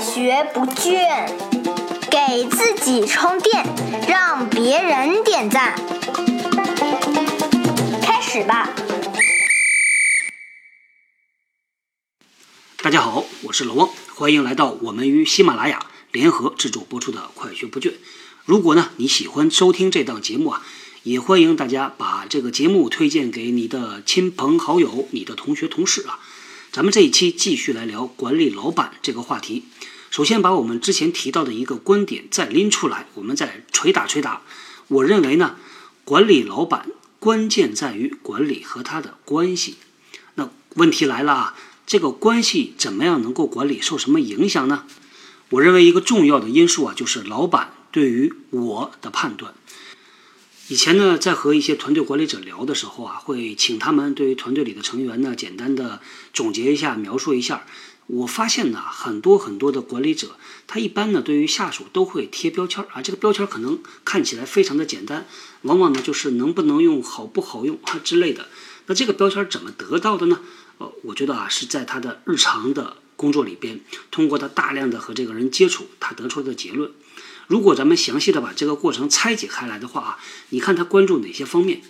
学不倦，给自己充电，让别人点赞。开始吧。大家好，我是老汪，欢迎来到我们与喜马拉雅联合制作播出的《快学不倦》。如果呢你喜欢收听这档节目啊，也欢迎大家把这个节目推荐给你的亲朋好友、你的同学同事啊。咱们这一期继续来聊管理老板这个话题。首先把我们之前提到的一个观点再拎出来，我们再捶打捶打。我认为呢，管理老板关键在于管理和他的关系。那问题来了啊。这个关系怎么样能够管理？受什么影响呢？我认为一个重要的因素啊，就是老板对于我的判断。以前呢，在和一些团队管理者聊的时候啊，会请他们对于团队里的成员呢，简单的总结一下，描述一下。我发现呢，很多很多的管理者，他一般呢，对于下属都会贴标签儿啊。这个标签儿可能看起来非常的简单，往往呢就是能不能用、好不好用啊之类的。那这个标签儿怎么得到的呢？呃，我觉得啊，是在他的日常的工作里边，通过他大量的和这个人接触，他得出的结论。如果咱们详细的把这个过程拆解开来的话啊，你看他关注哪些方面？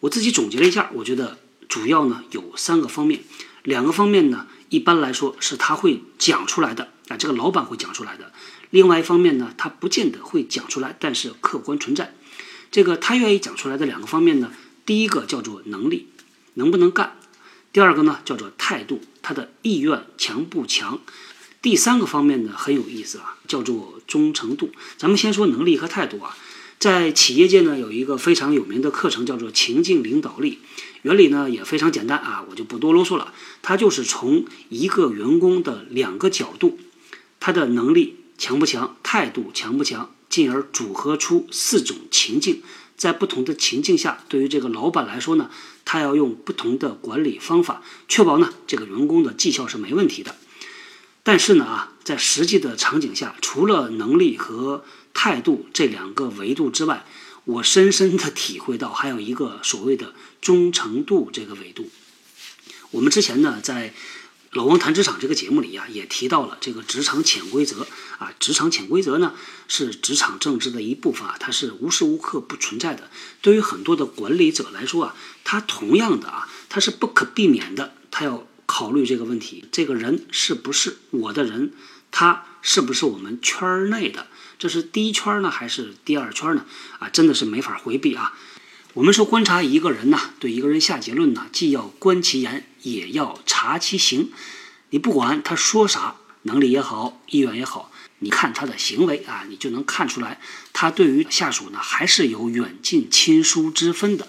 我自己总结了一下，我觉得主要呢有三个方面，两个方面呢一般来说是他会讲出来的啊，这个老板会讲出来的。另外一方面呢，他不见得会讲出来，但是客观存在。这个他愿意讲出来的两个方面呢，第一个叫做能力，能不能干。第二个呢，叫做态度，他的意愿强不强？第三个方面呢，很有意思啊，叫做忠诚度。咱们先说能力和态度啊，在企业界呢，有一个非常有名的课程叫做情境领导力，原理呢也非常简单啊，我就不多啰嗦了。它就是从一个员工的两个角度，他的能力强不强，态度强不强，进而组合出四种情境。在不同的情境下，对于这个老板来说呢，他要用不同的管理方法，确保呢这个员工的绩效是没问题的。但是呢啊，在实际的场景下，除了能力和态度这两个维度之外，我深深的体会到还有一个所谓的忠诚度这个维度。我们之前呢在。老王谈职场这个节目里呀，也提到了这个职场潜规则啊。职场潜规则呢，是职场政治的一部分啊，它是无时无刻不存在的。对于很多的管理者来说啊，他同样的啊，他是不可避免的，他要考虑这个问题：这个人是不是我的人？他是不是我们圈内的？这是第一圈呢，还是第二圈呢？啊，真的是没法回避啊。我们说观察一个人呐，对一个人下结论呢，既要观其言，也要察其行。你不管他说啥，能力也好，意愿也好，你看他的行为啊，你就能看出来，他对于下属呢，还是有远近亲疏之分的。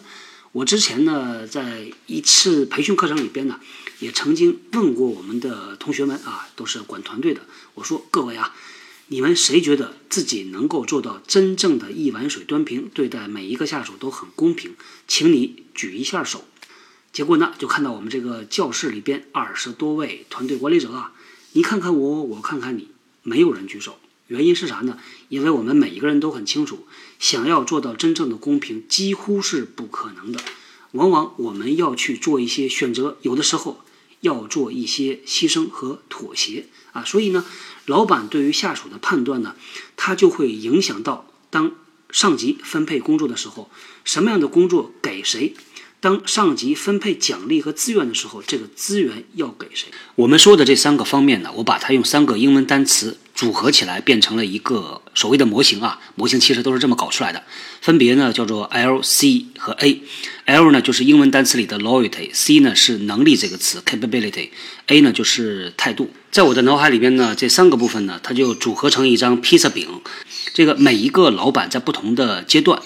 我之前呢，在一次培训课程里边呢，也曾经问过我们的同学们啊，都是管团队的，我说各位啊。你们谁觉得自己能够做到真正的一碗水端平，对待每一个下属都很公平？请你举一下手。结果呢，就看到我们这个教室里边二十多位团队管理者啊，你看看我，我看看你，没有人举手。原因是啥呢？因为我们每一个人都很清楚，想要做到真正的公平，几乎是不可能的。往往我们要去做一些选择，有的时候要做一些牺牲和妥协啊。所以呢。老板对于下属的判断呢，他就会影响到当上级分配工作的时候，什么样的工作给谁；当上级分配奖励和资源的时候，这个资源要给谁。我们说的这三个方面呢，我把它用三个英文单词组合起来，变成了一个所谓的模型啊。模型其实都是这么搞出来的，分别呢叫做 L、C 和 A。L 呢就是英文单词里的 loyalty，C 呢是能力这个词 capability，A 呢就是态度。在我的脑海里边呢，这三个部分呢，它就组合成一张披萨饼。这个每一个老板在不同的阶段、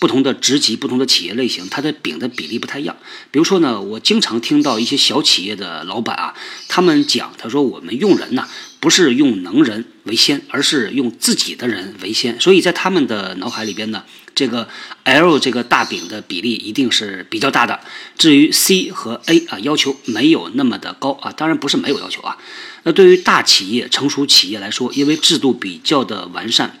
不同的职级、不同的企业类型，它的饼的比例不太一样。比如说呢，我经常听到一些小企业的老板啊，他们讲，他说我们用人呢，不是用能人为先，而是用自己的人为先。所以在他们的脑海里边呢。这个 L 这个大饼的比例一定是比较大的，至于 C 和 A 啊，要求没有那么的高啊，当然不是没有要求啊。那对于大企业、成熟企业来说，因为制度比较的完善，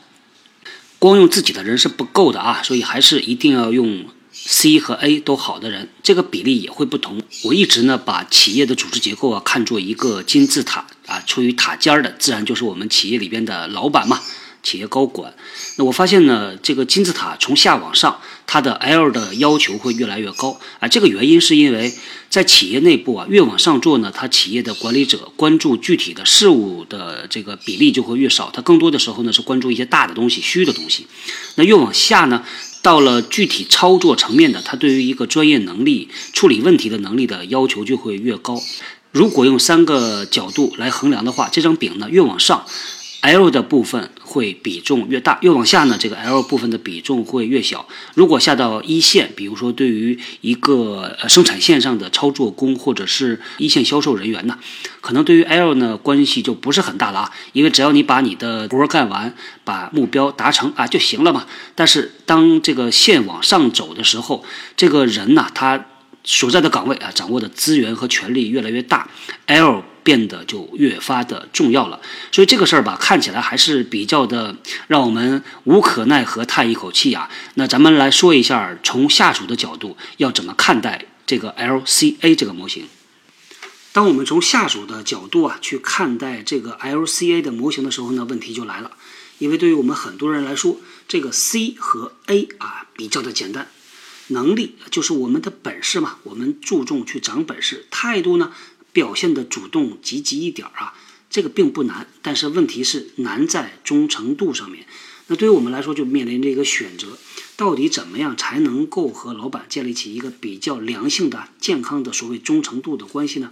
光用自己的人是不够的啊，所以还是一定要用 C 和 A 都好的人，这个比例也会不同。我一直呢把企业的组织结构啊看作一个金字塔啊，处于塔尖儿的自然就是我们企业里边的老板嘛。企业高管，那我发现呢，这个金字塔从下往上，它的 L 的要求会越来越高啊。这个原因是因为在企业内部啊，越往上做呢，它企业的管理者关注具体的事物的这个比例就会越少，它更多的时候呢是关注一些大的东西、虚的东西。那越往下呢，到了具体操作层面的，他对于一个专业能力、处理问题的能力的要求就会越高。如果用三个角度来衡量的话，这张饼呢越往上。L 的部分会比重越大，越往下呢，这个 L 部分的比重会越小。如果下到一线，比如说对于一个呃生产线上的操作工或者是一线销售人员呢，可能对于 L 呢关系就不是很大了啊，因为只要你把你的活干完，把目标达成啊就行了嘛。但是当这个线往上走的时候，这个人呢他所在的岗位啊掌握的资源和权力越来越大，L。变得就越发的重要了，所以这个事儿吧，看起来还是比较的让我们无可奈何，叹一口气啊。那咱们来说一下，从下属的角度要怎么看待这个 LCA 这个模型。当我们从下属的角度啊去看待这个 LCA 的模型的时候呢，问题就来了，因为对于我们很多人来说，这个 C 和 A 啊比较的简单，能力就是我们的本事嘛，我们注重去长本事，态度呢。表现的主动积极一点啊，这个并不难，但是问题是难在忠诚度上面。那对于我们来说，就面临着一个选择：到底怎么样才能够和老板建立起一个比较良性的、健康的所谓忠诚度的关系呢？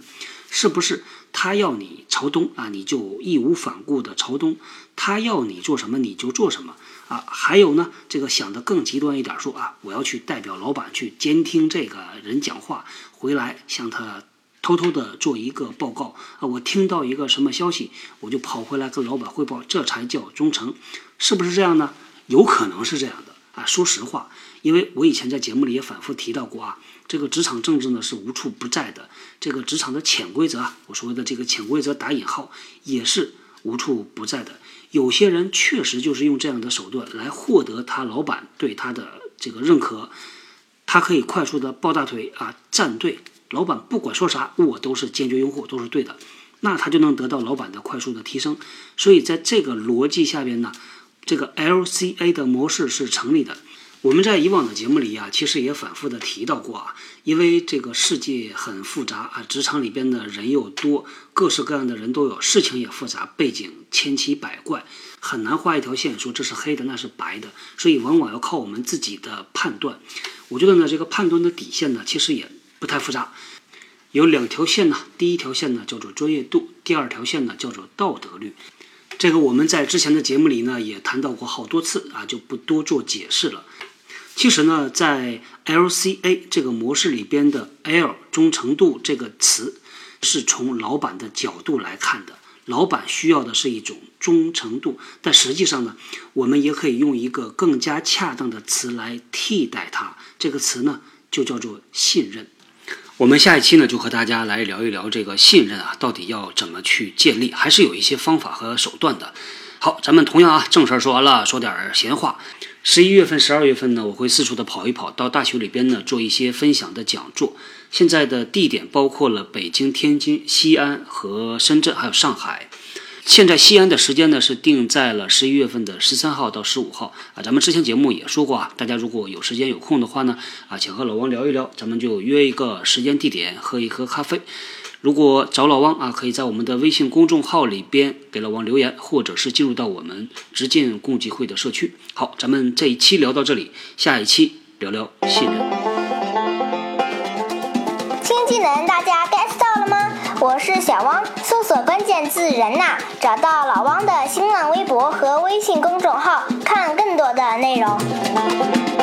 是不是他要你朝东啊，你就义无反顾的朝东；他要你做什么，你就做什么啊？还有呢，这个想的更极端一点，说啊，我要去代表老板去监听这个人讲话，回来向他。偷偷的做一个报告啊！我听到一个什么消息，我就跑回来跟老板汇报，这才叫忠诚，是不是这样呢？有可能是这样的啊！说实话，因为我以前在节目里也反复提到过啊，这个职场政治呢是无处不在的，这个职场的潜规则啊，我说的这个潜规则打引号也是无处不在的。有些人确实就是用这样的手段来获得他老板对他的这个认可，他可以快速的抱大腿啊，站队。老板不管说啥，我都是坚决拥护，都是对的，那他就能得到老板的快速的提升。所以在这个逻辑下边呢，这个 LCA 的模式是成立的。我们在以往的节目里啊，其实也反复的提到过啊，因为这个世界很复杂啊，职场里边的人又多，各式各样的人都有，事情也复杂，背景千奇百怪，很难画一条线说这是黑的，那是白的，所以往往要靠我们自己的判断。我觉得呢，这个判断的底线呢，其实也。不太复杂，有两条线呢。第一条线呢叫做专业度，第二条线呢叫做道德律。这个我们在之前的节目里呢也谈到过好多次啊，就不多做解释了。其实呢，在 LCA 这个模式里边的 L 忠诚度这个词，是从老板的角度来看的。老板需要的是一种忠诚度，但实际上呢，我们也可以用一个更加恰当的词来替代它。这个词呢就叫做信任。我们下一期呢，就和大家来聊一聊这个信任啊，到底要怎么去建立，还是有一些方法和手段的。好，咱们同样啊，正事儿说完了，说点闲话。十一月份、十二月份呢，我会四处的跑一跑，到大学里边呢做一些分享的讲座。现在的地点包括了北京、天津、西安和深圳，还有上海。现在西安的时间呢是定在了十一月份的十三号到十五号啊，咱们之前节目也说过啊，大家如果有时间有空的话呢啊，请和老王聊一聊，咱们就约一个时间地点喝一喝咖啡。如果找老王啊，可以在我们的微信公众号里边给老王留言，或者是进入到我们直进共济会的社区。好，咱们这一期聊到这里，下一期聊聊信任。新技能大家 get 到了吗？我是小汪，索关键字“人呐”，找到老汪的新浪微博和微信公众号，看更多的内容。